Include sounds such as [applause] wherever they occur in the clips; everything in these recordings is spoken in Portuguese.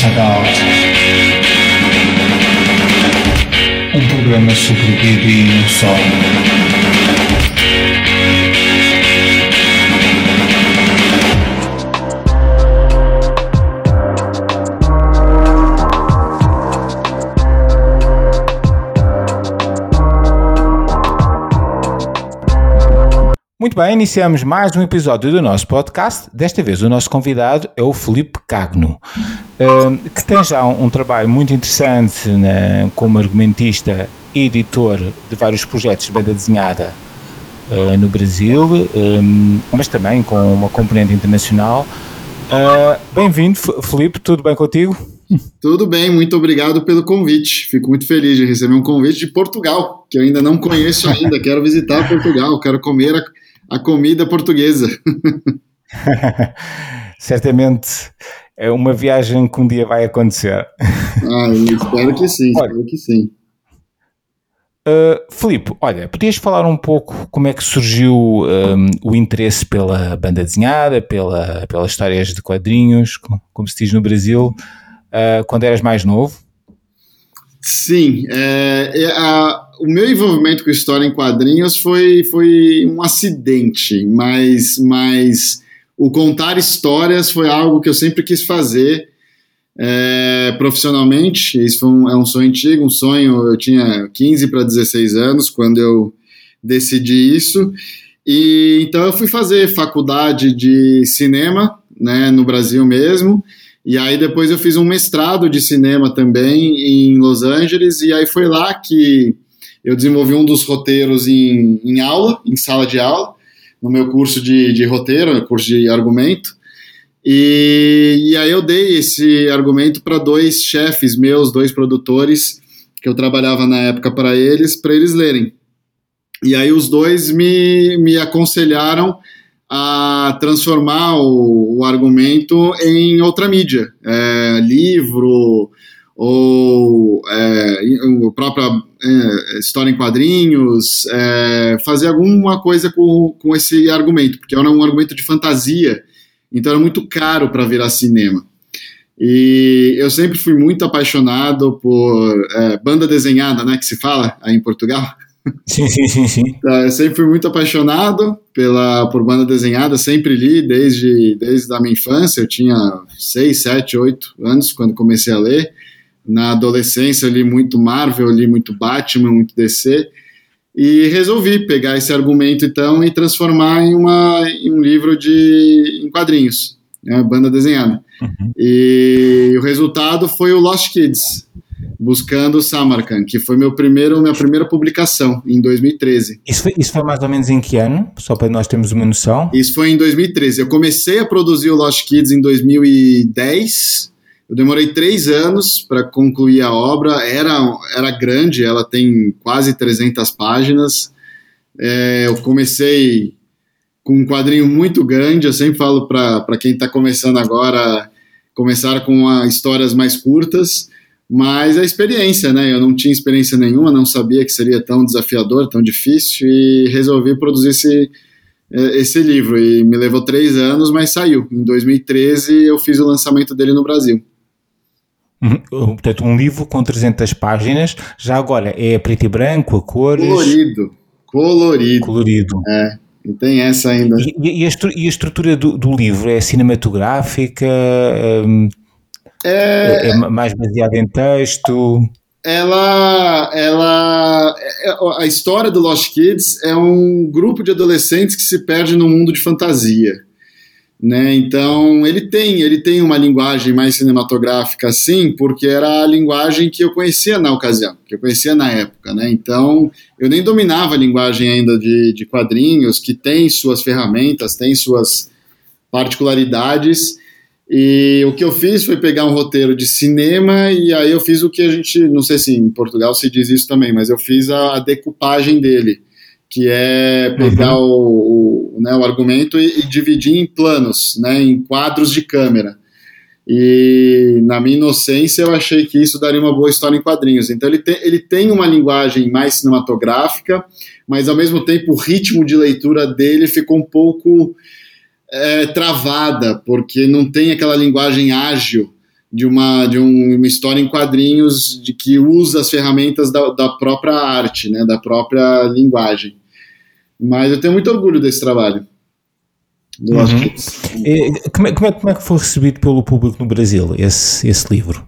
Inside Out. Um programa sobre o BD e o sol. Bem, iniciamos mais um episódio do nosso podcast. Desta vez o nosso convidado é o Felipe Cagno, eh, que tem já um, trabalho muito interessante na- como argumentista e editor de vários projetos de banda desenhada eh, no Brasil, eh, mas também com uma componente internacional. Eh, Bem-vindo, Felipe, tudo bem contigo? Tudo bem, muito obrigado pelo convite. Fico muito feliz de receber um convite de Portugal, que eu ainda não conheço ainda. Quero visitar Portugal, quero comer a, comida portuguesa. [laughs] Certamente é uma viagem que um dia vai acontecer. Ah, espero que sim, Olha. espero que sim. Uh, Filipe, olha, podias falar um pouco como é que surgiu um, o interesse pela banda desenhada, pela, pelas histórias de quadrinhos, co- como se diz no Brasil, uh, quando eras mais novo? Sim, é, é, a- o meu envolvimento com história em quadrinhos foi, foi um acidente, mas, mas o contar histórias foi algo que eu sempre quis fazer é, profissionalmente. Isso um, é um sonho antigo, um sonho. Eu tinha 15 para 16 anos quando eu decidi isso. E então eu fui fazer faculdade de cinema, né, no Brasil mesmo. E aí depois eu fiz um mestrado de cinema também em Los Angeles, e aí foi lá que eu desenvolvi um dos roteiros em, em aula, em sala de aula, no meu curso de, de roteiro, curso de argumento. E, e aí eu dei esse argumento para dois chefes meus, dois produtores, que eu trabalhava na época para eles, para eles lerem. E aí os dois me, me aconselharam a transformar o, o argumento em outra mídia, é, livro ou é, própria é, história em quadrinhos, é, fazer alguma coisa com, com esse argumento, porque era um argumento de fantasia, então era muito caro para virar cinema. E eu sempre fui muito apaixonado por é, banda desenhada, né, que se fala aí em Portugal. Sim, sim, sim, sim. Eu sempre fui muito apaixonado pela por banda desenhada, sempre li desde, desde a minha infância. Eu tinha 6, 7, 8 anos quando comecei a ler. Na adolescência eu li muito Marvel, eu li muito Batman, muito DC. E resolvi pegar esse argumento então e transformar em, uma, em um livro de em quadrinhos, né, banda desenhada. Uhum. E o resultado foi o Lost Kids, buscando Samarkand, que foi meu primeiro, minha primeira publicação em 2013. Isso foi, isso foi mais ou menos em que ano? Só para nós termos uma noção. Isso foi em 2013. Eu comecei a produzir o Lost Kids em 2010. Eu demorei três anos para concluir a obra. Era, era grande, ela tem quase 300 páginas. É, eu comecei com um quadrinho muito grande. Eu sempre falo para quem está começando agora começar com a, histórias mais curtas. Mas a experiência, né? Eu não tinha experiência nenhuma, não sabia que seria tão desafiador, tão difícil, e resolvi produzir esse, eh, esse livro. E me levou três anos, mas saiu. Em 2013 eu fiz o lançamento dele no Brasil. Uhum. Portanto, um livro com 300 páginas, já agora é preto e branco, a cores, Colorido. Colorido. colorido. É. E tem essa ainda. E, e a, estru- e a estrutura do, do livro é cinematográfica? hum, É, É mais baseado em texto. ela, ela, é- a história do Lost Kids é um grupo de adolescentes que se perde num mundo de fantasia, né? Então ele tem, ele tem uma linguagem mais cinematográfica, assim, porque era a linguagem que eu conhecia na ocasião, que eu conhecia na época, né? Então eu nem dominava a linguagem ainda de, de quadrinhos, que tem suas ferramentas, tem suas particularidades. E o que eu fiz foi pegar um roteiro de cinema e aí eu fiz o que a gente, não sei se em Portugal se diz isso também, mas eu fiz a, a decupagem dele, que é pegar o, o, né, o argumento e, e dividir em planos, né, em quadros de câmera. E na minha inocência eu achei que isso daria uma boa história em quadrinhos. Então ele tem, ele tem uma linguagem mais cinematográfica, mas ao mesmo tempo o ritmo de leitura dele ficou um pouco é, travada, porque não tem aquela linguagem ágil de uma de um, uma história em quadrinhos de que usa as ferramentas da, da própria arte, né, da própria linguagem. Mas eu tenho muito orgulho desse trabalho. Uhum. E, como, é, como, é, como é que foi recebido pelo público no Brasil esse, esse livro?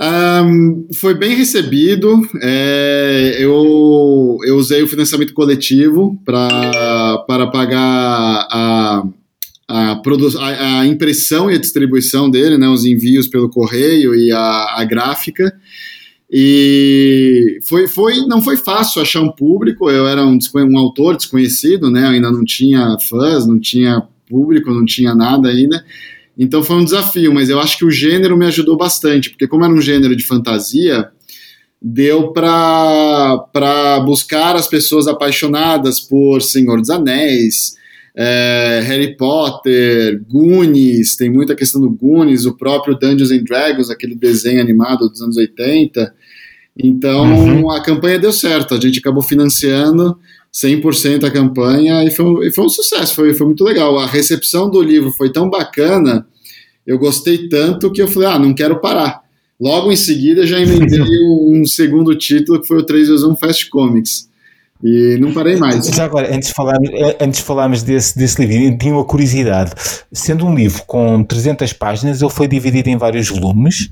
Um, foi bem recebido. É, eu, eu usei o financiamento coletivo para pagar a, a, a, a, impressão e a distribuição dele, né, os envios pelo correio e a, a gráfica. E foi, foi, não foi fácil achar um público. Eu era um, um autor desconhecido, né? ainda não tinha fãs, não tinha público, não tinha nada ainda. Então foi um desafio, mas eu acho que o gênero me ajudou bastante, porque como era um gênero de fantasia, deu para buscar as pessoas apaixonadas por Senhor dos Anéis, é, Harry Potter, Goonies, tem muita questão do Goonies, o próprio Dungeons and Dragons, aquele desenho animado dos anos 80. Então uhum. a campanha deu certo, a gente acabou financiando 100% a campanha e foi, e foi um sucesso, foi, foi muito legal. A recepção do livro foi tão bacana, eu gostei tanto que eu falei, ah, não quero parar. Logo em seguida já emendei [laughs] um segundo título que foi o 321 Fast Comics. E não parei mais. Já agora, antes de falarmos, antes de falarmos desse, desse livro, tinha uma curiosidade. Sendo um livro com 300 páginas, ele foi dividido em vários volumes?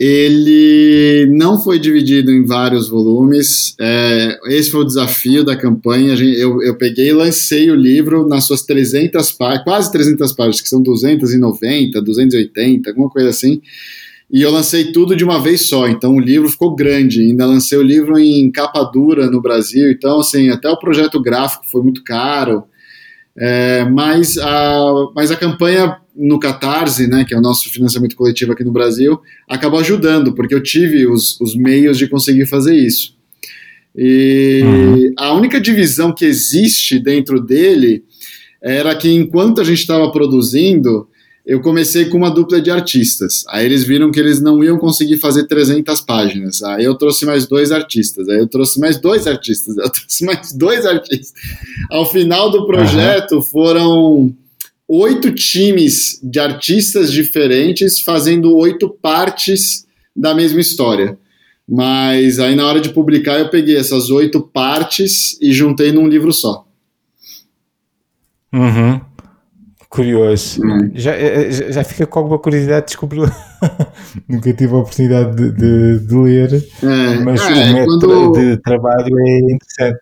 Ele não foi dividido em vários volumes. É, esse foi o desafio da campanha. Eu, eu peguei e lancei o livro nas suas 300 páginas, quase 300 páginas, que são 290, 280, alguma coisa assim. E eu lancei tudo de uma vez só, então o livro ficou grande, ainda lancei o livro em capa dura no Brasil, então assim, até o projeto gráfico foi muito caro, é, mas, a, mas a campanha no Catarse, né, que é o nosso financiamento coletivo aqui no Brasil, acabou ajudando, porque eu tive os, os meios de conseguir fazer isso. E uhum. a única divisão que existe dentro dele era que enquanto a gente estava produzindo, eu comecei com uma dupla de artistas. Aí eles viram que eles não iam conseguir fazer 300 páginas. Aí eu trouxe mais dois artistas. Aí eu trouxe mais dois artistas. [laughs] Eu trouxe mais dois artistas. Ao final do projeto uhum. foram oito times de artistas diferentes fazendo oito partes da mesma história. Mas aí na hora de publicar eu peguei essas oito partes e juntei num livro só. Uhum. Curioso. Hum. Já, eh, eh, já, já fica com alguma curiosidade, descobriu. [laughs] Nunca tive a oportunidade de, de, de ler, é, mas é, o método quando, de trabalho é interessante.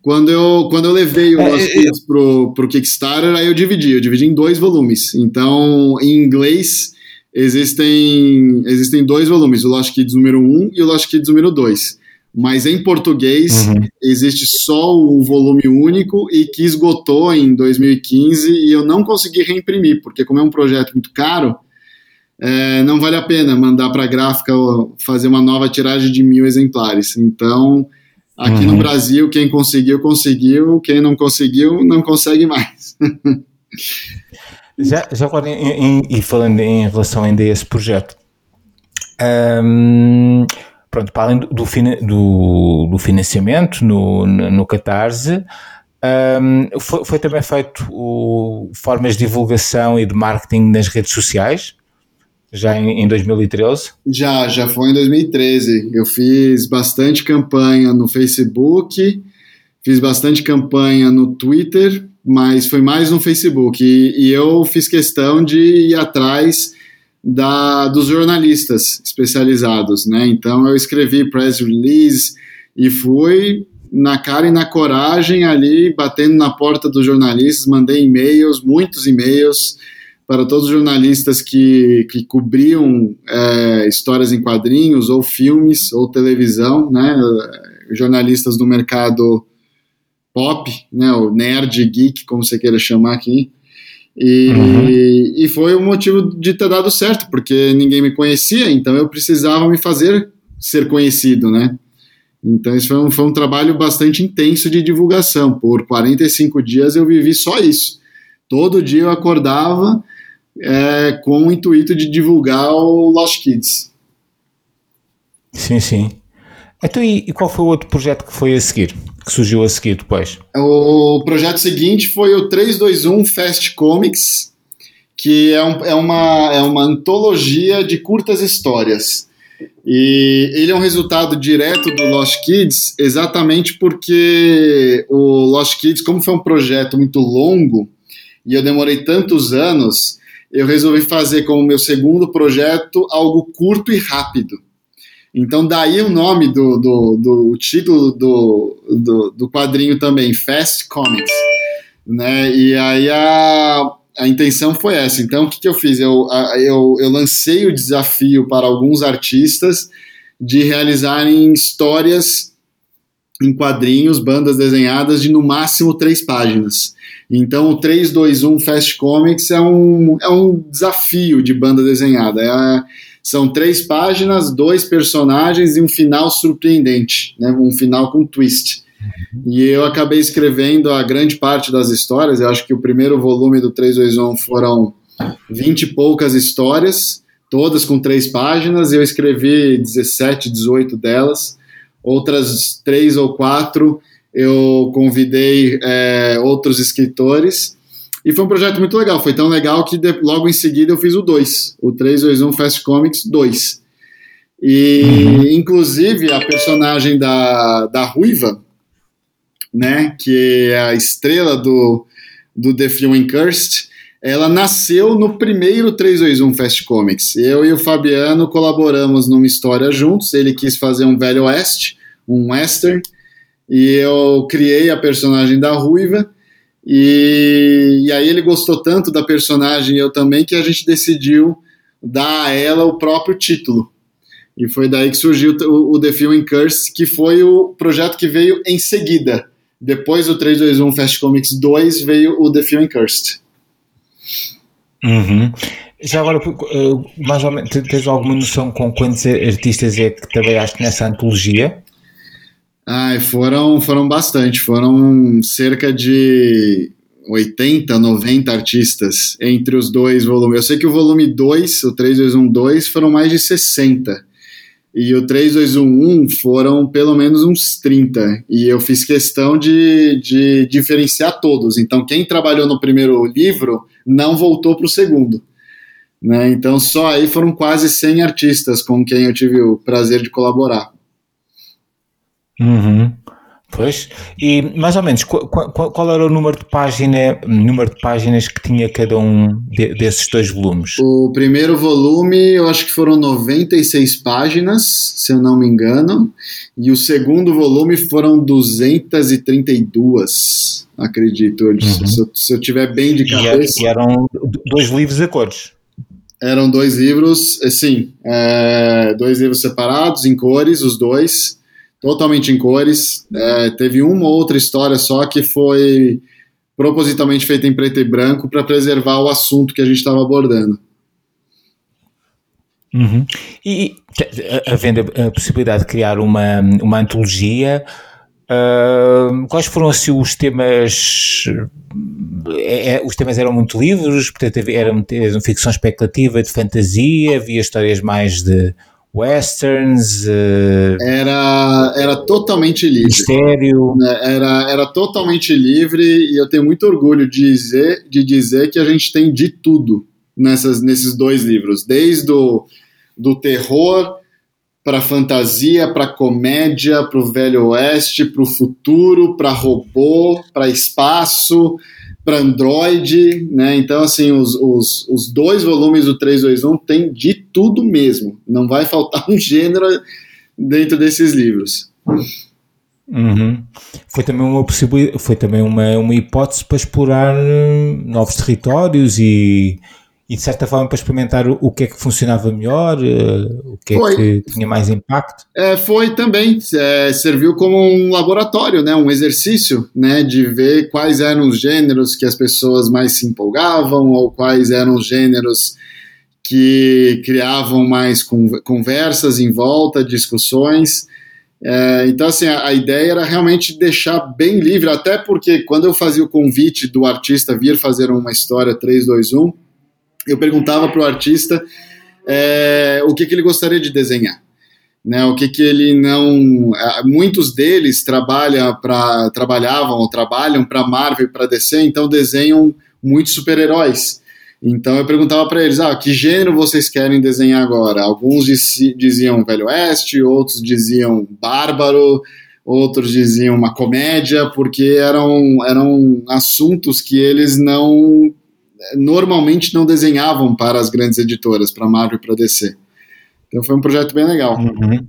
Quando eu, quando eu levei o é, Lost Kids é, pro, pro Kickstarter, aí eu dividi, eu dividi em dois volumes. Então, em inglês, existem, existem dois volumes, o Lost Kids número 1 um e o Lost Kids número 2 mas em português uhum. existe só o volume único e que esgotou em 2015 e eu não consegui reimprimir, porque como é um projeto muito caro, é, não vale a pena mandar para a gráfica fazer uma nova tiragem de mil exemplares. Então, aqui uhum. no Brasil, quem conseguiu, conseguiu, quem não conseguiu, não consegue mais. já, já agora, em, em, e falando em relação ainda a esse projeto, um, pronto, para além do, do, do financiamento no, no Catarse, um, foi, foi, também feito o, formas de divulgação e de marketing nas redes sociais, já em, em 2013? Já, já foi em 2013. Eu fiz bastante campanha no Facebook, fiz bastante campanha no Twitter, mas foi mais no Facebook. E, e eu fiz questão de ir atrás da, dos jornalistas especializados, né? Então eu escrevi press release e fui na cara e na coragem ali, batendo na porta dos jornalistas, mandei e-mails, muitos e-mails para todos os jornalistas que, que cobriam é, histórias em quadrinhos, ou filmes, ou televisão, né? Jornalistas do mercado pop, né? O nerd, geek, como você queira chamar aqui. E, uhum. e foi o motivo de ter dado certo, porque ninguém me conhecia, então eu precisava me fazer ser conhecido, né? Então isso foi um, foi um trabalho bastante intenso de divulgação. Por 45 dias eu vivi só isso. Todo dia eu acordava é, com o intuito de divulgar o Lost Kids. Sim, sim. Então, e, e qual foi o outro projeto que foi a seguir? Que surgiu a seguir depois? O projeto seguinte foi o 321 Fast Comics, que é, um, é, uma, é uma antologia de curtas histórias. E ele é um resultado direto do Lost Kids, exatamente porque o Lost Kids, como foi um projeto muito longo, e eu demorei tantos anos, eu resolvi fazer como meu segundo projeto algo curto e rápido. Então, daí o nome do, do, do título do, do, do, quadrinho também, Fast Comics. Né? E aí a, a intenção foi essa. Então, o que, que eu fiz? Eu, eu, eu lancei o desafio para alguns artistas de realizarem histórias em quadrinhos, bandas desenhadas de no máximo três páginas. Então, o 321 Fast Comics é um, é um desafio de banda desenhada. É, são três páginas, dois personagens e um final surpreendente, né? um final com twist. E eu acabei escrevendo a grande parte das histórias. Eu acho que o primeiro volume do 321 foram 20 e poucas histórias, todas com três páginas. Eu escrevi 17, 18 delas. Outras três ou quatro eu convidei é, outros escritores. E foi um projeto muito legal. Foi tão legal que de, logo em seguida eu fiz o 2, o 321 Fast Comics 2. E, uhum. inclusive, a personagem da, da Ruiva, né, que é a estrela do, do The Film Cursed, ela nasceu no primeiro 321 Fast Comics. Eu e o Fabiano colaboramos numa história juntos. Ele quis fazer um Velho Oeste, um western, e eu criei a personagem da Ruiva. E, e aí ele gostou tanto da personagem, eu também, que a gente decidiu dar a ela o próprio título. E foi daí que surgiu o, o The Film Curse, que foi o projeto que veio em seguida. Depois do 321 Fast Comics 2 veio o The Film Cursed. Uhum. Já agora, eh, mais ou menos, tens alguma noção com quantos artistas é que trabalhaste nessa antologia? Ai, foram, foram bastante, foram cerca de 80, 90 artistas entre os dois volumes. Eu sei que o volume 2, o 3212, foram mais de 60 e o 3211 foram pelo menos uns 30. E eu fiz questão de, de diferenciar todos. Então, quem trabalhou no primeiro livro não voltou para o segundo. Né? Então, só aí foram quase 100 artistas com quem eu tive o prazer de colaborar. Uhum. Pois, e mais ou menos, qual, qual, qual, era o número de, página, número de páginas que tinha cada um de, desses dois volumes? O primeiro volume, eu acho que foram 96 páginas, se eu não me engano, e o segundo volume foram 232, acredito, uhum. se, eu, se, eu, tiver bem de cabeça. E, e eram dois livros a cores? Eram dois livros, eh, sim, é, dois livros separados, em cores, os dois, totalmente em cores. É, teve uma ou outra história só que foi propositalmente feita em preto e branco para preservar o assunto que a gente estava abordando. Uhum. E havendo a possibilidade de criar uma, uma antologia, uh, quais foram assim os temas? É, é, os temas eram muito livres, portanto, eram, eram ficção especulativa de fantasia, havia histórias mais de westerns. Uh, era, era totalmente livre. Mistério. Né, era, era totalmente livre e eu tenho muito orgulho de dizer, de dizer que a gente tem de tudo nessas, nesses dois livros, desde o do terror para fantasia, para comédia, para o velho oeste, para o futuro, para robô, para espaço, para Android, né? Então, assim, os, os, os dois volumes do 321 tem de tudo mesmo. Não vai faltar um gênero dentro desses livros. Uhum. Foi também uma possibilidade, foi também uma, uma hipótese para explorar novos territórios e e de certa forma para experimentar o, que é que funcionava melhor, uh, o que é foi. é que tinha mais impacto? É, foi também, é, serviu como um laboratório, né, um exercício né, de ver quais eram os gêneros que as pessoas mais se empolgavam ou quais eram os gêneros que criavam mais conversas em volta, discussões. É, então, assim, a, a, ideia era realmente deixar bem livre, até porque quando eu fazia o convite do artista vir fazer uma história 321, eu perguntava para o artista é, o que, que ele gostaria de desenhar. Né, o que, que ele não. Muitos deles trabalham pra, trabalhavam ou trabalham para Marvel e para DC, então desenham muitos super-heróis. Então eu perguntava para eles: ah, que gênero vocês querem desenhar agora? Alguns diziam Velho Oeste, outros diziam Bárbaro, outros diziam uma comédia, porque eram, eram assuntos que eles não normalmente não desenhavam para as grandes editoras, para Marvel e para DC. Então foi um projeto bem legal. Uhum.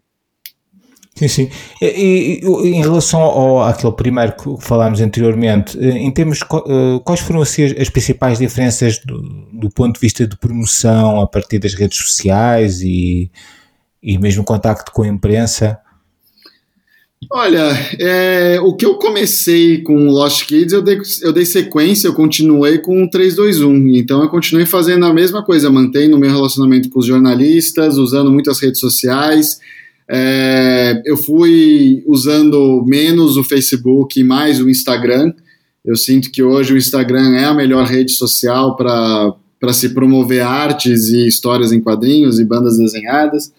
Sim, sim. E, e, em relação ao àquele primeiro que falámos anteriormente, eh, em termos eh, quais foram assim, as principais diferenças do, do, ponto de vista de promoção a partir das redes sociais e, e mesmo contacto com a imprensa? Olha, é, o que eu comecei com Lost Kids, eu dei, eu dei sequência, eu continuei com o 321. Então eu continuei fazendo a mesma coisa, mantendo o meu relacionamento com os jornalistas, usando muitas redes sociais. É, eu fui usando menos o Facebook e mais o Instagram. Eu sinto que hoje o Instagram é a melhor rede social para se promover artes e histórias em quadrinhos e bandas desenhadas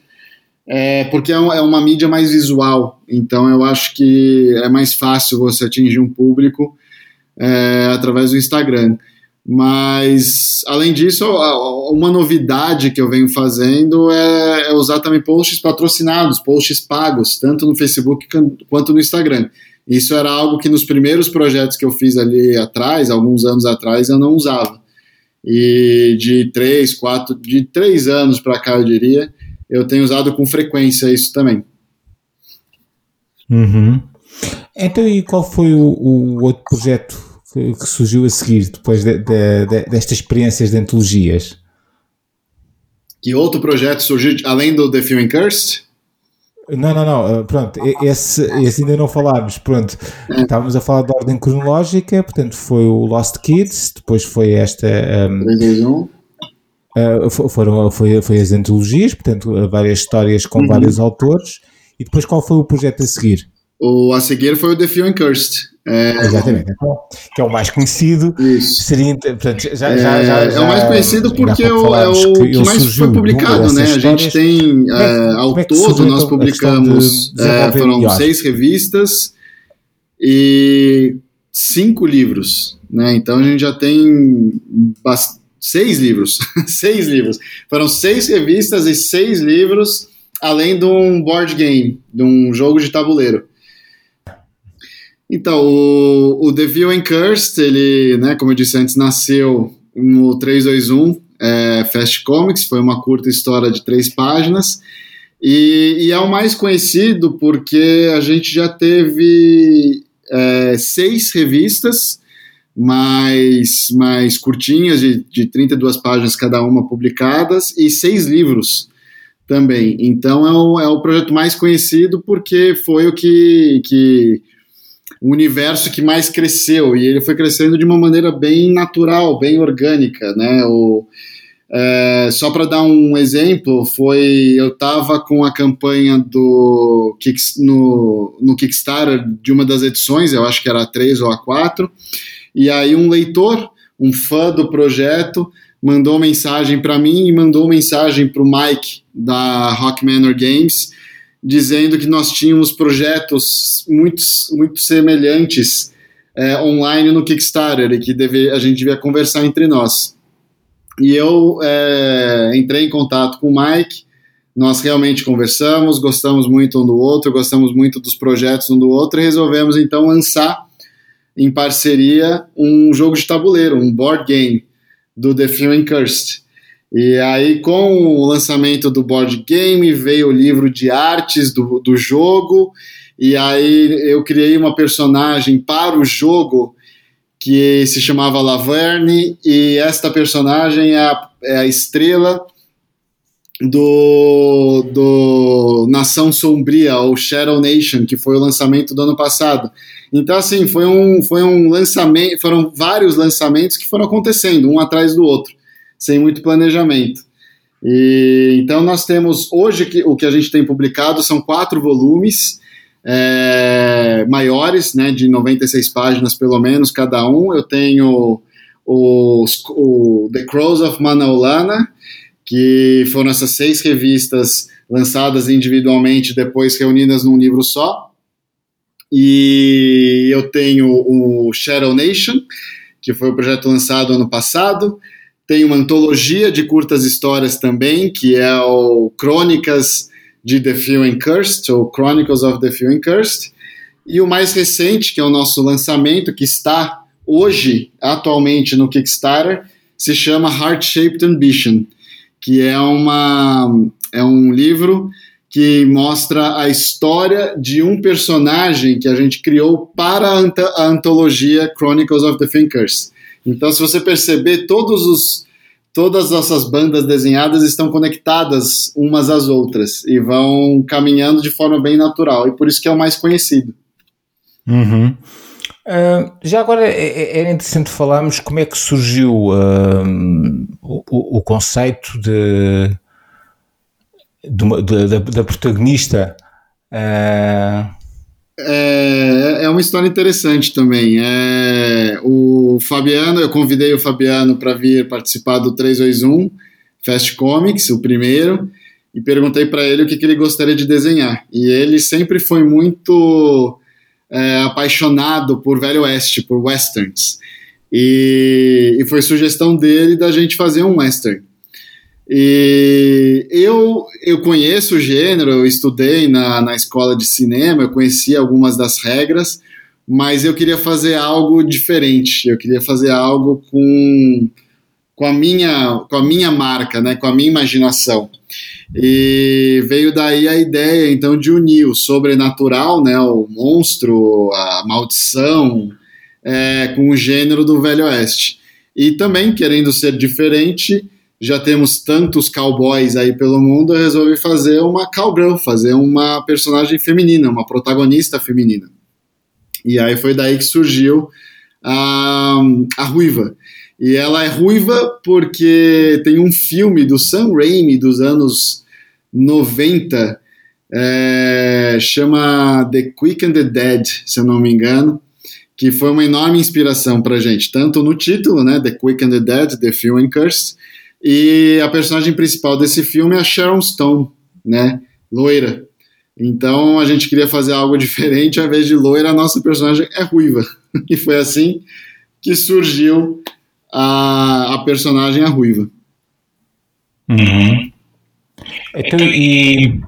é, porque é, é, uma mídia mais visual, então eu acho que é mais fácil você atingir um público é, através do Instagram. Mas, além disso, uma novidade que eu venho fazendo é, é usar também posts patrocinados, posts pagos, tanto no Facebook quanto no Instagram. Isso era algo que nos primeiros projetos que eu fiz ali atrás, alguns anos atrás, eu não usava. E de três, quatro, de três anos para cá, eu diria, eu tenho usado com frequência isso também. Uhum. Então, e qual foi o, o outro projeto que, que, surgiu a seguir, depois de, de, de, destas experiências de antologias? Que outro projeto surgiu, além do The Film Cursed? Não, não, não, pronto, esse, esse ainda não falámos, pronto, é. estávamos a falar de ordem cronológica, portanto foi o Lost Kids, depois foi esta... Um, 3, 2, 1. Uh, foram, foi, foi as antologias, portanto, várias histórias com uhum. vários autores. E depois qual foi o projeto a seguir? O a seguir foi o The Few and Cursed. É... Exatamente, então, que é o mais conhecido. Isso. Seria, portanto, já, é, já, já, é o mais conhecido porque é o, é o que, que mais foi publicado, né? A gente tem, é, é ao todo, nós então publicamos, é, foram melhor. seis revistas e cinco livros, né? Então a gente já tem bastante seis livros, [laughs] seis livros. Foram seis revistas e seis livros, além de um board game, de um jogo de tabuleiro. Então, o, o The View and Cursed, ele, né, como eu disse antes, nasceu no 321 é, Fast Comics, foi uma curta história de três páginas, e, e é o mais conhecido porque a gente já teve é, seis revistas, mais, mais curtinhas, de, de 32 páginas cada uma publicadas, e seis livros também. Então é o, é o projeto mais conhecido porque foi o que, que o universo que mais cresceu e ele foi crescendo de uma maneira bem natural, bem orgânica, né? O, é, só para dar um exemplo, foi eu estava com a campanha do no, no Kickstarter de uma das edições, eu acho que era a 3 ou a 4, e aí um leitor, um fã do projeto, mandou mensagem para mim e mandou mensagem para o Mike da Rock Manor Games, dizendo que nós tínhamos projetos muito, muito semelhantes é, online no Kickstarter e que deve, a gente devia conversar entre nós. E eu é, entrei em contato com o Mike, nós realmente conversamos, gostamos muito um do outro, gostamos muito dos projetos um do outro e resolvemos então lançar em parceria um jogo de tabuleiro, um board game do The Film Cursed. E aí, com o lançamento do board game, veio o livro de artes do, do jogo, e aí eu criei uma personagem para o jogo que se chamava Laverne, e esta personagem é a, é a estrela do, do Nação Sombria, ou Shadow Nation, que foi o lançamento do ano passado. Então, assim, foi um, foi um lançamento, foram vários lançamentos que foram acontecendo, um atrás do outro, sem muito planejamento. E, então, nós temos, hoje, que, o que a gente tem publicado são quatro volumes, é, maiores, né, de 96 páginas pelo menos cada um. Eu tenho o, o The Crows of Manaulana, que foram essas seis revistas lançadas individualmente, depois reunidas num livro só. E eu tenho o Shadow Nation, que foi o projeto lançado ano passado, tem uma antologia de curtas histórias também, que é o Crônicas de The Few Cursed, ou Chronicles of the Few Cursed, e o mais recente, que é o nosso lançamento, que está hoje, atualmente, no Kickstarter, se chama Heart Shaped Ambition, que é, uma, é um livro que mostra a história de um personagem que a gente criou para a, antologia Chronicles of the Thinkers. Então, se você perceber, todos os, todas essas bandas desenhadas estão conectadas umas às outras e vão caminhando de forma bem natural, e por isso que é o mais conhecido. Uhum. Uh, já agora é, é, era interessante falarmos como é que surgiu uh, o, o, conceito de, da, da, protagonista. Uh... É, é uma história interessante também. É, o Fabiano, eu convidei o Fabiano para vir participar do 321 Fast Comics, o primeiro, e perguntei para ele o que, que ele gostaria de desenhar. E ele sempre foi muito é, apaixonado por Velho Oeste, por westerns. E, e, foi sugestão dele da gente fazer um western. E eu, eu conheço o gênero, eu estudei na, na escola de cinema, eu conheci algumas das regras, mas eu queria fazer algo diferente, eu queria fazer algo com, com, a, minha, com a minha marca, né, com a minha imaginação. E veio daí a ideia, então, de unir o sobrenatural, né, o monstro, a maldição, é, com o gênero do Velho Oeste. E também, querendo ser diferente, já temos tantos cowboys aí pelo mundo, eu resolvi fazer uma cowgirl, fazer uma personagem feminina, uma protagonista feminina. E aí foi daí que surgiu a, a Ruiva. E ela é ruiva porque tem um filme do Sam Raimi dos anos 90, é, chama The Quick and the Dead, se eu não me engano, que foi uma enorme inspiração pra gente, tanto no título, né, The Quick and the Dead, The Film and Curse, e a personagem principal desse filme é a Sharon Stone, né, loira. Então a gente queria fazer algo [laughs] diferente, ao invés de loira, a nossa personagem é ruiva. [laughs] E foi assim que surgiu a, a personagem a ruiva. Uhum. Então, e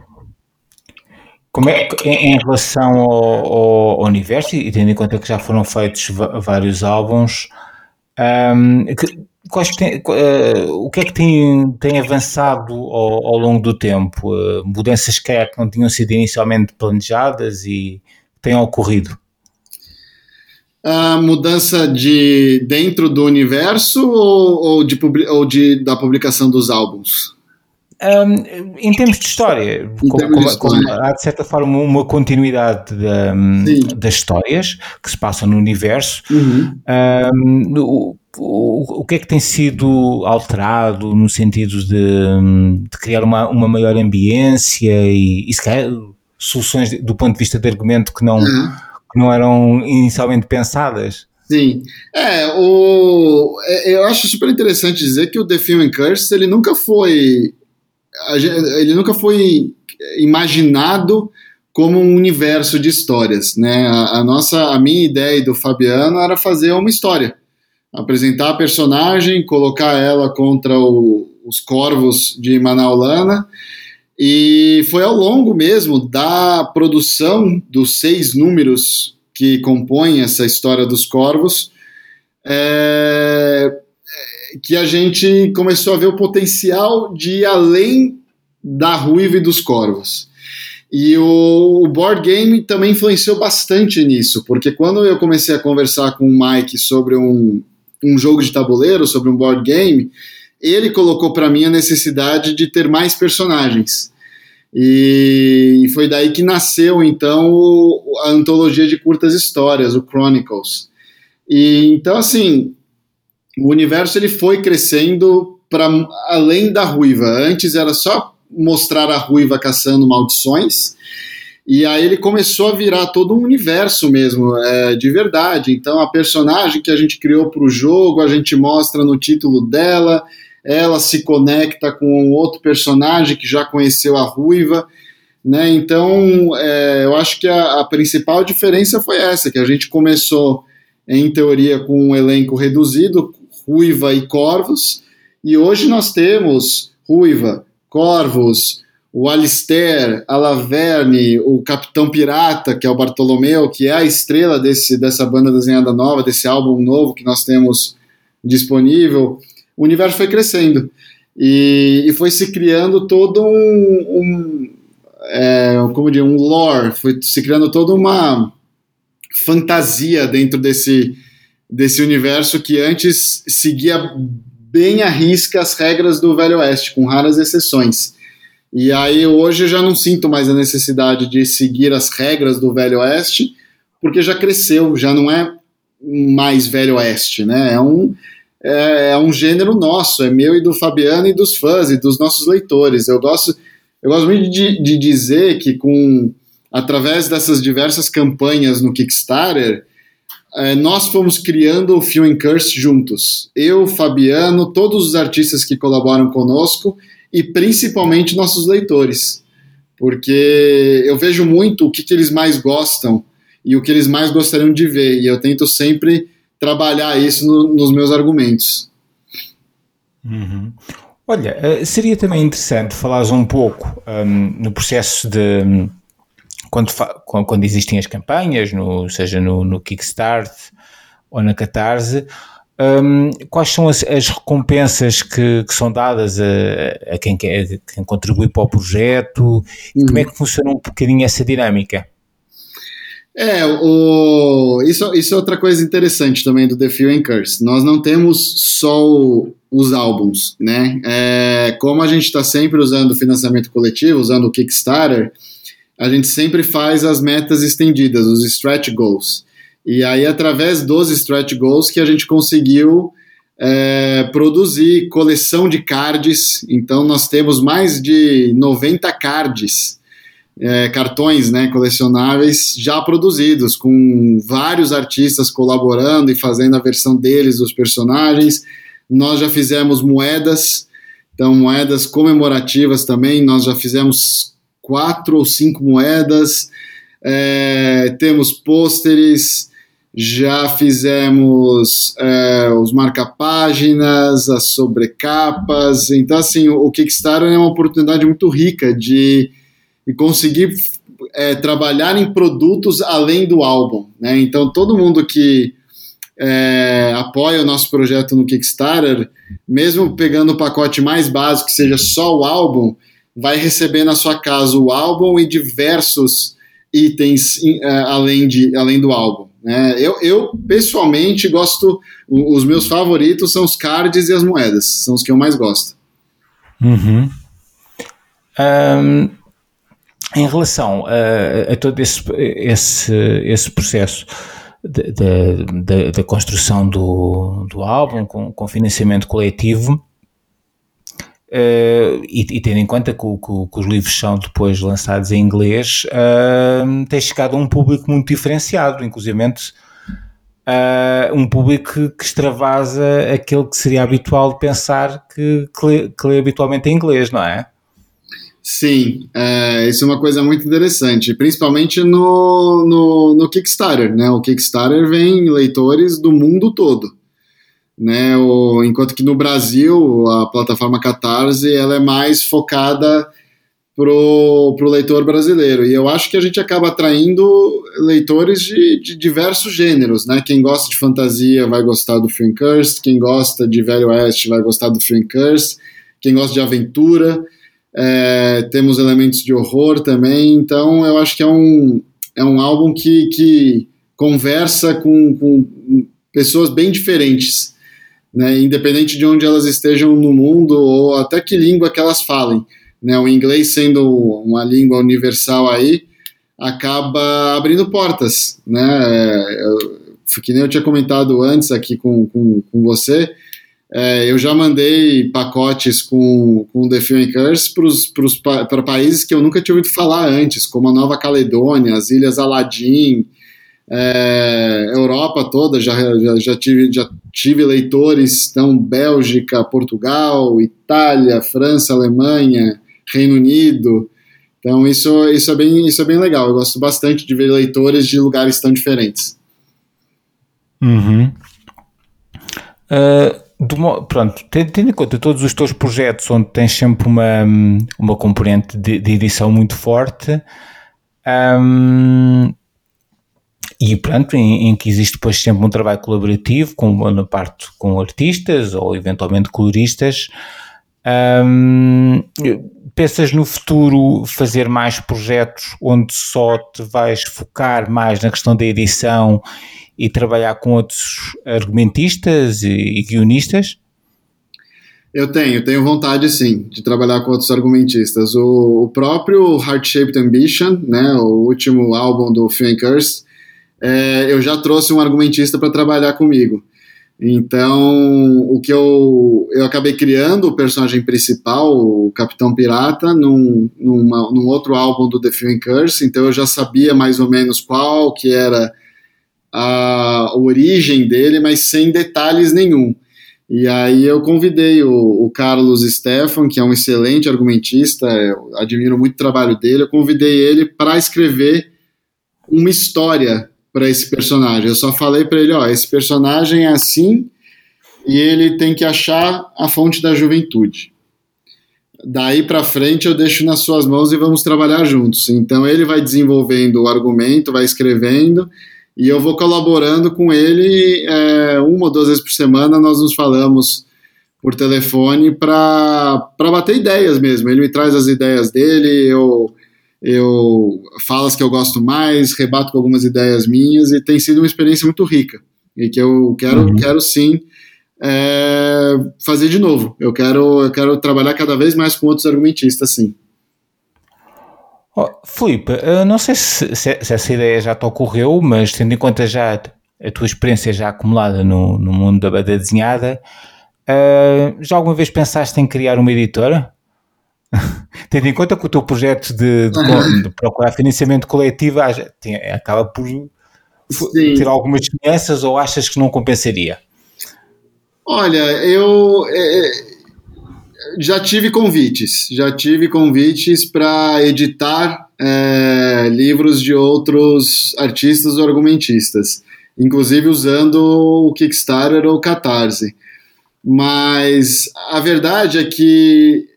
como é em relação ao, ao, universo, e tendo em conta que já foram feitos vários álbuns, um, que, quais tem, uh, o que é que tem, tem avançado ao, ao longo do tempo? Uh, mudanças que não tinham sido inicialmente planejadas e têm ocorrido? a mudança de dentro do universo ou, ou, de, ou de, da publicação dos álbuns? Um, em termos de história, como, termos de história. Como, há de certa forma uma continuidade da, das histórias que se passam no universo. Uhum. Um, o, o, que é que tem sido alterado no sentido de, de criar uma, uma maior ambiência e, e se calhar soluções do ponto de vista de argumento que não. Uhum que não eram inicialmente pensadas. Sim. É, o, é, eu acho super interessante dizer que o The Film Curse ele nunca foi ele nunca foi imaginado como um universo de histórias, né? A, a, nossa, a minha ideia do Fabiano era fazer uma história, apresentar a personagem, colocar ela contra o, os corvos de Manaulana e foi ao longo mesmo da produção dos seis números que compõem essa história dos corvos é, que a gente começou a ver o potencial de ir além da ruiva e dos corvos. E o, o, board game também influenciou bastante nisso, porque quando eu comecei a conversar com o Mike sobre um, um jogo de tabuleiro, sobre um board game, ele colocou para mim a necessidade de ter mais personagens. E foi daí que nasceu então a antologia de curtas histórias, o Chronicles. E então assim, o universo ele foi crescendo para além da ruiva. Antes era só mostrar a ruiva caçando maldições. E aí ele começou a virar todo um universo mesmo, é, de verdade. Então a personagem que a gente criou para o jogo, a gente mostra no título dela, ela se conecta com outro personagem que já conheceu a Ruiva, né? Então, é, eu acho que a, a, principal diferença foi essa, que a gente começou, em teoria, com um elenco reduzido, Ruiva e Corvos, E hoje nós temos Ruiva, Corvos, o Alistair, a Laverne, o Capitão Pirata, que é o Bartolomeu, que é a estrela desse, dessa banda desenhada nova, desse álbum novo que nós temos disponível, o universo foi crescendo. E, e foi se criando todo um, um é, como dizer, um lore, foi se criando toda uma fantasia dentro desse, desse universo que antes seguia bem à risca as regras do Velho Oeste, com raras exceções. E aí hoje eu já não sinto mais a necessidade de seguir as regras do Velho Oeste, porque já cresceu, já não é mais Velho Oeste, né? É um, é, é, um gênero nosso, é meu e do Fabiano e dos fãs e dos nossos leitores. Eu gosto, eu gosto muito de, de dizer que com através dessas diversas campanhas no Kickstarter, é, nós fomos criando o Film Curse juntos. Eu, Fabiano, todos os artistas que colaboram conosco e principalmente nossos leitores. Porque eu vejo muito o que, que eles mais gostam e o que eles mais gostariam de ver, e eu tento sempre trabalhar isso no, nos meus argumentos. Uhum. Olha, eh, seria também interessante falares um pouco um, no processo de quando, quando existem as campanhas, no, seja no, no Kickstart ou na Catarse, um, quais são as, as recompensas que, que, são dadas a, a quem, quer, quem contribui para o projeto e como é que funciona um bocadinho essa dinâmica? É, o, isso, isso é outra coisa interessante também do The Few and Curse. Nós não temos só o, os álbuns, né? É, como a gente está sempre usando financiamento coletivo, usando o Kickstarter, a gente sempre faz as metas estendidas, os stretch goals. E aí, através dos stretch goals, que a gente conseguiu é, produzir coleção de cards. Então, nós temos mais de 90 cards é, cartões né, colecionáveis já produzidos, com vários artistas colaborando e fazendo a versão deles dos personagens. Nós já fizemos moedas, então moedas comemorativas também, nós já fizemos quatro ou cinco moedas, é, temos pôsteres, já fizemos é, os marca-páginas, as sobrecapas. Então, assim, o, Kickstarter é uma oportunidade muito rica de e conseguir é, trabalhar em produtos além do álbum. Né? Então, todo mundo que é, apoia o nosso projeto no Kickstarter, mesmo pegando o pacote mais básico, que seja só o álbum, vai receber na sua casa o álbum e diversos itens além, de, além do álbum. Né? Eu, eu, pessoalmente, gosto. Os meus favoritos são os cards e as moedas, são os que eu mais gosto. Uhum. Um, em relação a, a todo esse, esse, esse processo da construção do, do álbum com, com financiamento coletivo uh, e, e, tendo em conta que, que, que, os livros são depois lançados em inglês, uh, tem chegado a um público muito diferenciado, inclusive uh, um público que, extravasa aquele que seria habitual de pensar que, que, lê, que lê habitualmente em inglês, não é? Sim, é, isso é uma coisa muito interessante, principalmente no, no, no, Kickstarter, né? O Kickstarter vem leitores do mundo todo, né? O, enquanto que no Brasil a plataforma Catarse ela é mais focada pro, pro leitor brasileiro e eu acho que a gente acaba atraindo leitores de, de diversos gêneros, né? Quem gosta de fantasia vai gostar do Curse, quem gosta de Velho Oeste vai gostar do Curse, quem gosta de aventura é, temos elementos de horror também, então eu acho que é um, é um álbum que, que conversa com, com pessoas bem diferentes, né, independente de onde elas estejam no mundo ou até que língua que elas falem. Né, o inglês sendo uma língua universal aí, acaba abrindo portas. Né, eu, que nem eu tinha comentado antes aqui com, com, com você, é, eu já mandei pacotes com, com The Film Curse para países que eu nunca tinha ouvido falar antes, como a Nova Caledônia, as Ilhas Aladim, é, Europa toda, já, já, já, tive, já tive leitores, então Bélgica, Portugal, Itália, França, Alemanha, Reino Unido. Então isso, isso, é bem, isso é bem legal. Eu gosto bastante de ver leitores de lugares tão diferentes. Uhum. Uh pronto, tendo em conta todos os teus projetos onde tens sempre uma, uma componente de, de edição muito forte e pronto, em, em, que existe depois sempre um trabalho colaborativo com, na parte com artistas ou eventualmente coloristas um, pensas no futuro fazer mais projetos onde só te vais focar mais na questão da edição e trabalhar com outros argumentistas e, guionistas? Eu tenho, tenho vontade sim de trabalhar com outros argumentistas. O, o próprio Heart Shaped Ambition, né, o último álbum do Curse, é, eu já trouxe um argumentista para trabalhar comigo. Então, o que eu, eu acabei criando, o personagem principal, o Capitão Pirata, num, numa, num outro álbum do The Film Curse, então eu já sabia mais ou menos qual que era a origem dele, mas sem detalhes nenhum. E aí eu convidei o, o Carlos Stefan, que é um excelente argumentista, admiro muito o trabalho dele, eu convidei ele para escrever uma história para esse personagem. Eu só falei para ele, ó, esse personagem é assim e ele tem que achar a fonte da juventude. Daí para frente eu deixo nas suas mãos e vamos trabalhar juntos. Então ele vai desenvolvendo o argumento, vai escrevendo e eu vou colaborando com ele é, uma ou duas vezes por semana. Nós nos falamos por telefone para bater ideias mesmo. Ele me traz as ideias dele, eu eu falo as que eu gosto mais, rebato com algumas ideias minhas e tem sido uma experiência muito rica e que eu quero, uhum. quero sim é, fazer de novo. Eu quero, eu quero trabalhar cada vez mais com outros argumentistas, sim. Oh, Filipe, não sei se, se, se, essa ideia já te ocorreu, mas tendo em conta já a tua experiência já acumulada no, no mundo da banda desenhada, uh, já alguma vez pensaste em criar uma editora? [laughs] Tendo em conta que o teu projeto de, de, de procurar financiamento coletivo tem, acaba por Sim. ter algumas diferenças ou achas que não compensaria? Olha, eu é, é já tive convites, já tive convites para editar é, livros de outros artistas ou argumentistas, inclusive usando o Kickstarter ou o Catarse. Mas a verdade é que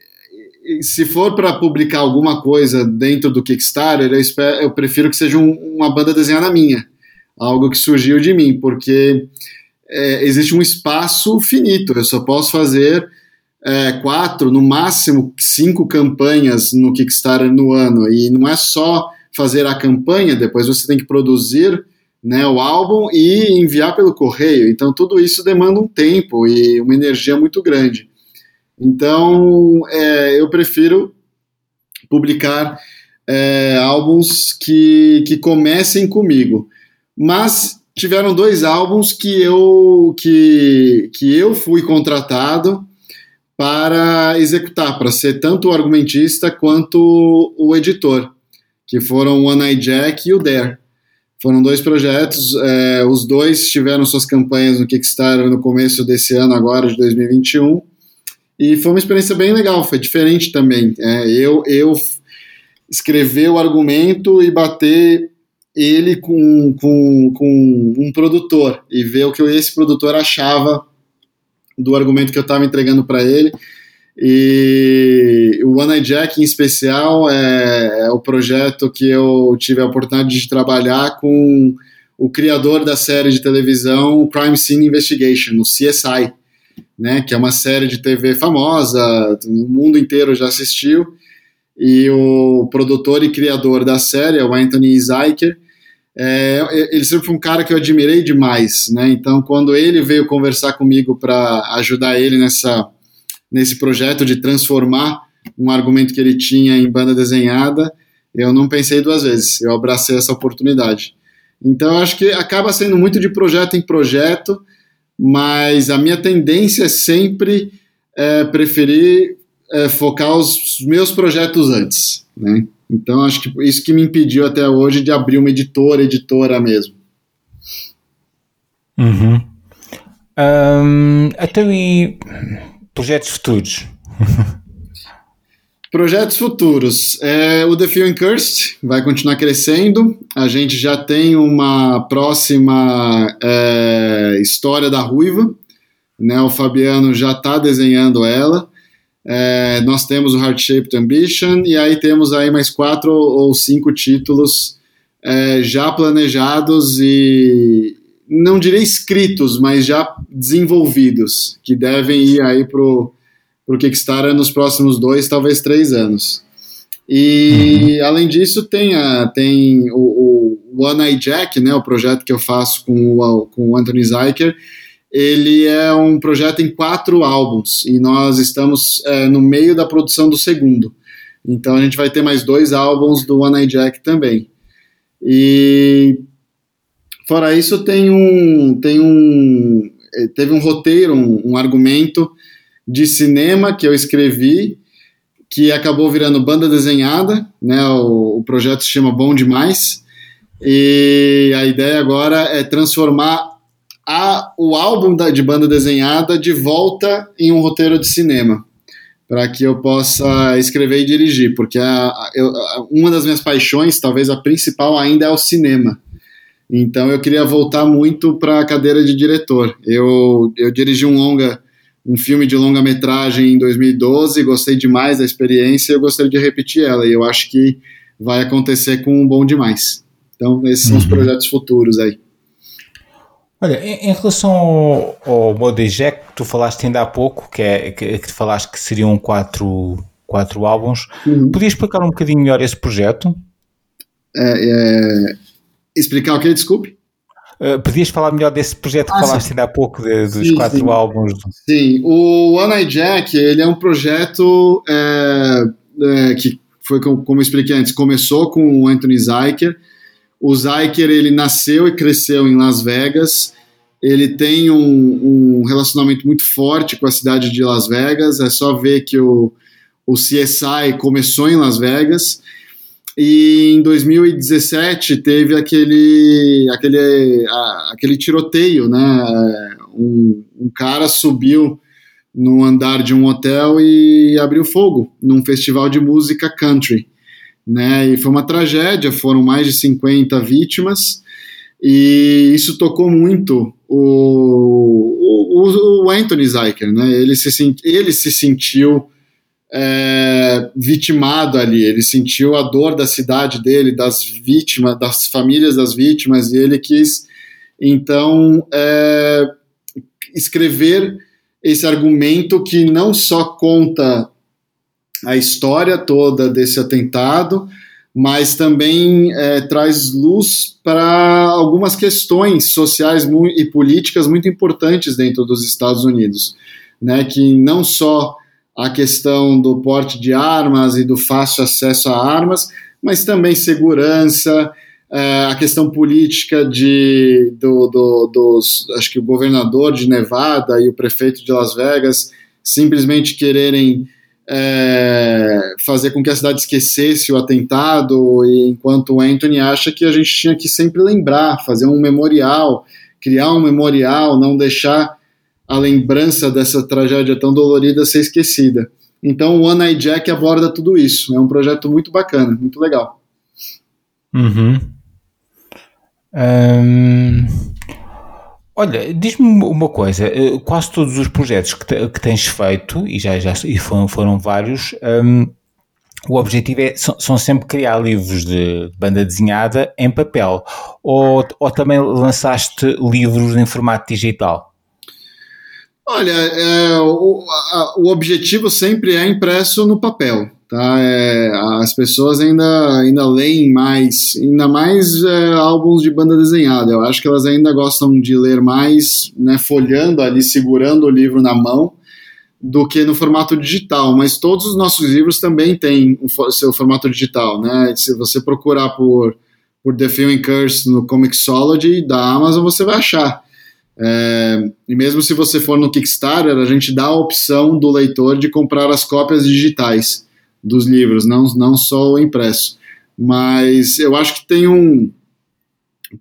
se for para publicar alguma coisa dentro do Kickstarter, eu, espero, eu prefiro que seja um, uma banda desenhada minha, algo que surgiu de mim, porque é, existe um espaço finito. Eu só posso fazer é, quatro, no máximo cinco campanhas no Kickstarter no ano, e não é só fazer a campanha, depois você tem que produzir né, o álbum e enviar pelo correio. Então tudo isso demanda um tempo e uma energia muito grande. Então, é, eu prefiro publicar é, álbuns que, que comecem comigo. Mas tiveram dois álbuns que eu, que, que eu fui contratado para executar, para ser tanto o argumentista quanto o editor, que foram o One Eye Jack e o Dare. Foram dois projetos, é, os dois tiveram suas campanhas no Kickstarter no começo desse ano, agora de 2021, e foi uma experiência bem legal, foi diferente também. É, eu, eu escrever o argumento e bater ele com, com, com um produtor e ver o que esse produtor achava do argumento que eu estava entregando para ele. E o One Eye Jack, em especial, é, é, o projeto que eu tive a oportunidade de trabalhar com o criador da série de televisão Crime Scene Investigation, o CSI né, que é uma série de TV famosa, o mundo inteiro já assistiu, e o produtor e criador da série é o Anthony Zeiker, é, ele sempre foi um cara que eu admirei demais, né, então quando ele veio conversar comigo para ajudar ele nessa, nesse projeto de transformar um argumento que ele tinha em banda desenhada, eu não pensei duas vezes, eu abracei essa oportunidade. Então, acho que acaba sendo muito de projeto em projeto, mas a minha tendência é sempre é, preferir é, focar os meus projetos antes, né? Então acho que isso que me impediu até hoje de abrir uma editora, editora mesmo. Uhum. Um, até projetos futuros. [laughs] Projetos futuros. É, o The Film Cursed vai continuar crescendo. A gente já tem uma próxima é, história da Ruiva. né? O Fabiano já está desenhando ela. É, nós temos o Heart Shaped Ambition e aí temos aí mais quatro ou cinco títulos é, já planejados e não direi escritos, mas já desenvolvidos, que devem ir aí pro, pro Kickstarter nos próximos dois, talvez três anos. E uhum. além disso tem, a, tem o, o One Eye Jack, né, o projeto que eu faço com o, com o Anthony Zeiker, ele é um projeto em quatro álbuns e nós estamos é, no meio da produção do segundo. Então a gente vai ter mais dois álbuns do One Eye Jack também. E fora isso tem um tem um é, teve um roteiro, um, um argumento de cinema que eu escrevi que acabou virando banda desenhada, né? O, o projeto se chama Bom Demais. E a ideia agora é transformar a, o álbum da, de banda desenhada de volta em um roteiro de cinema, para que eu possa escrever e dirigir, porque a, a, eu, uma das minhas paixões, talvez a principal, ainda é o cinema. Então eu queria voltar muito para a cadeira de diretor. Eu, eu dirigi um longa, um filme de longa-metragem em 2012, gostei demais da experiência, eu gostaria de repetir ela, e eu acho que vai acontecer com um bom demais. Então, esses são os uhum. projetos futuros aí. Olha, em, em relação ao, ao Mode Jack, que tu falaste ainda há pouco, que, é, que, que falaste que seriam quatro, quatro álbuns, uhum. podias explicar um bocadinho melhor esse projeto? É, é, explicar o que? Desculpe. Uh, podias falar melhor desse projeto que ah, falaste sim. ainda há pouco, de, dos sim, quatro sim. álbuns? Sim, o One Eye Jack, ele é um projeto é, é, que foi, como eu expliquei antes, começou com o Anthony Zeiker, o Zeiker ele nasceu e cresceu em Las Vegas. Ele tem um, um, relacionamento muito forte com a cidade de Las Vegas. É só ver que o, o CSI começou em Las Vegas. E em 2017 teve aquele, aquele, a, aquele tiroteio, né? Um, um cara subiu no andar de um hotel e abriu fogo num festival de música country né? E foi uma tragédia, foram mais de 50 vítimas, e isso tocou muito o, o, o Anthony Zeiker, né? Ele se, ele se sentiu é, vitimado ali, ele sentiu a dor da cidade dele, das vítimas, das famílias das vítimas, e ele quis, então, é, escrever esse argumento que não só conta a história toda desse atentado, mas também é, traz luz para algumas questões sociais e políticas muito importantes dentro dos Estados Unidos, né? Que não só a questão do porte de armas e do fácil acesso a armas, mas também segurança, é, a questão política de do, do, dos, acho que o governador de Nevada e o prefeito de Las Vegas simplesmente quererem é, fazer com que a cidade esquecesse o atentado, e enquanto o Anthony acha que a gente tinha que sempre lembrar, fazer um memorial, criar um memorial, não deixar a lembrança dessa tragédia tão dolorida ser esquecida. Então o One Eye Jack aborda tudo isso. É um projeto muito bacana, muito legal. Uhum. Um, Olha, diz-me uma coisa, eh, quase todos os projetos que, que tens feito, e já, já e foram, foram vários, um, o objetivo é, são, são, sempre criar livros de banda desenhada em papel, ou, ou também lançaste livros em formato digital? Olha, é, o, a, o objetivo sempre é impresso no papel. Tá? É, as pessoas ainda, ainda leem mais, ainda mais é, álbuns de banda desenhada. Eu acho que elas ainda gostam de ler mais, né, folhando ali, segurando o livro na mão, do que no formato digital. Mas todos os nossos livros também têm o seu formato digital. Né? Se você procurar por, por The Film Curse no Comixology da Amazon, você vai achar. É, e mesmo se você for no Kickstarter, a gente dá a opção do leitor de comprar as cópias digitais dos livros, não, não só o impresso. Mas eu acho que tem um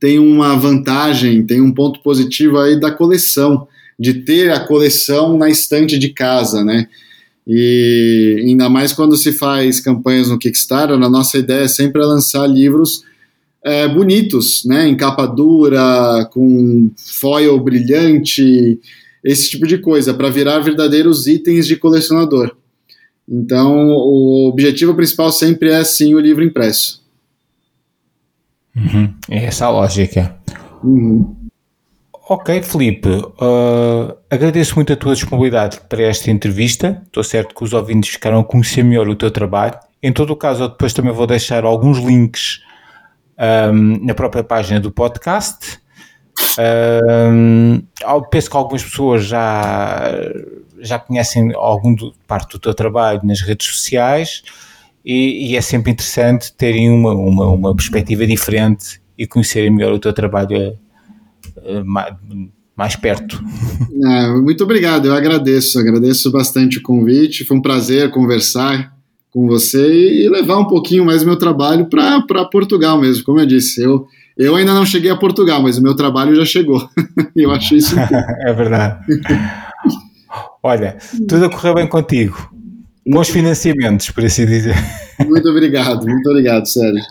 tem uma vantagem, tem um ponto positivo aí da coleção, de ter a coleção na estante de casa, né? E ainda mais quando se faz campanhas no Kickstarter, a nossa ideia é sempre lançar livros é, bonitos, né? Em capa dura, com foil brilhante, esse tipo de coisa, para virar verdadeiros itens de colecionador. Então, o objetivo principal sempre é sim o livro impresso. Uhum. É essa a lógica. Uhum. Ok, Felipe, uh, agradeço muito a tua disponibilidade para esta entrevista. Estou certo que os ouvintes ficaram a conhecer melhor o teu trabalho. Em todo o caso, eu depois também vou deixar alguns links um, na própria página do podcast. Um, penso que algumas pessoas já, já conhecem algum do, parte do teu trabalho nas redes sociais e, e é sempre interessante terem uma, uma, uma, perspectiva diferente e conhecerem melhor o teu trabalho uh, mais, mais, perto. Ah, muito obrigado, eu agradeço, agradeço bastante o convite, foi um prazer conversar com você e levar um pouquinho mais o meu trabalho para Portugal mesmo, como eu disse, eu eu ainda não cheguei a Portugal, mas o meu trabalho já chegou. [laughs] eu acho isso. [laughs] é verdade. Olha, tudo a correr bem contigo. Bons financiamentos, por assim dizer. Muito obrigado, muito obrigado, Sérgio.